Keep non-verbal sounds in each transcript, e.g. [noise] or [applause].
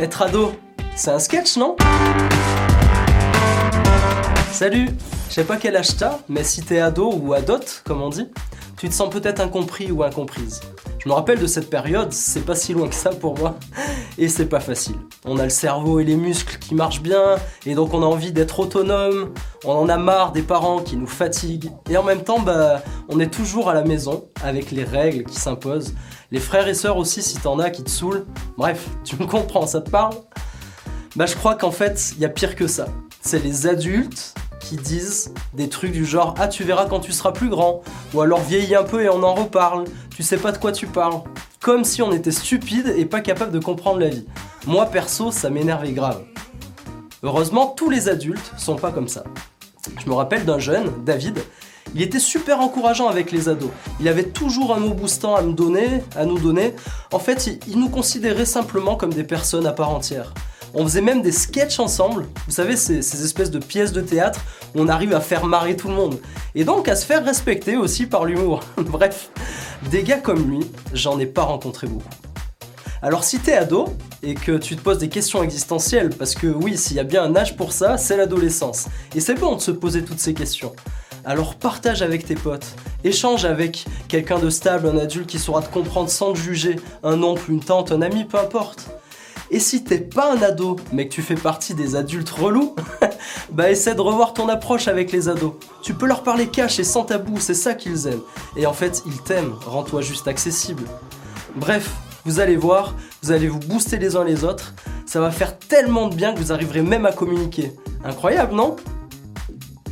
Être ado, c'est un sketch, non? Salut Je sais pas quel âge t'as, mais si t'es ado ou adote, comme on dit, tu te sens peut-être incompris ou incomprise. Je me rappelle de cette période, c'est pas si loin que ça pour moi, [laughs] et c'est pas facile. On a le cerveau et les muscles qui marchent bien, et donc on a envie d'être autonome, on en a marre des parents qui nous fatiguent, et en même temps, bah, on est toujours à la maison, avec les règles qui s'imposent, les frères et sœurs aussi si t'en as qui te saoulent, bref, tu me comprends, ça te parle? Bah je crois qu'en fait, il y a pire que ça. C'est les adultes qui disent des trucs du genre Ah, tu verras quand tu seras plus grand, ou alors vieillis un peu et on en reparle, tu sais pas de quoi tu parles. Comme si on était stupide et pas capable de comprendre la vie. Moi perso, ça m'énervait grave. Heureusement, tous les adultes sont pas comme ça. Je me rappelle d'un jeune, David, il était super encourageant avec les ados. Il avait toujours un mot boostant à me donner, à nous donner. En fait, il, nous considérait simplement comme des personnes à part entière. On faisait même des sketchs ensemble. Vous savez, ces, ces espèces de pièces de théâtre où on arrive à faire marrer tout le monde. Et donc à se faire respecter aussi par l'humour. [laughs] Bref, des gars comme lui, j'en ai pas rencontré beaucoup. Alors si t'es ado et que tu te poses des questions existentielles, parce que oui, s'il y a bien un âge pour ça, c'est l'adolescence. Et c'est bon de se poser toutes ces questions. Alors partage avec tes potes, échange avec quelqu'un de stable, un adulte qui saura te comprendre sans te juger, un oncle, une tante, un ami, peu importe. Et si t'es pas un ado, mais que tu fais partie des adultes relous, [laughs] bah essaie de revoir ton approche avec les ados. Tu peux leur parler cash et sans tabou, c'est ça qu'ils aiment. Et en fait, ils t'aiment, rends-toi juste accessible. Bref, vous allez voir, vous allez vous booster les uns les autres, ça va faire tellement de bien que vous arriverez même à communiquer. Incroyable, non?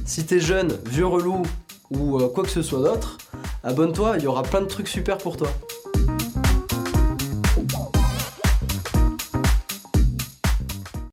Si t'es jeune, vieux relou ou euh, quoi que ce soit d'autre, abonne-toi, il y aura plein de trucs super pour toi.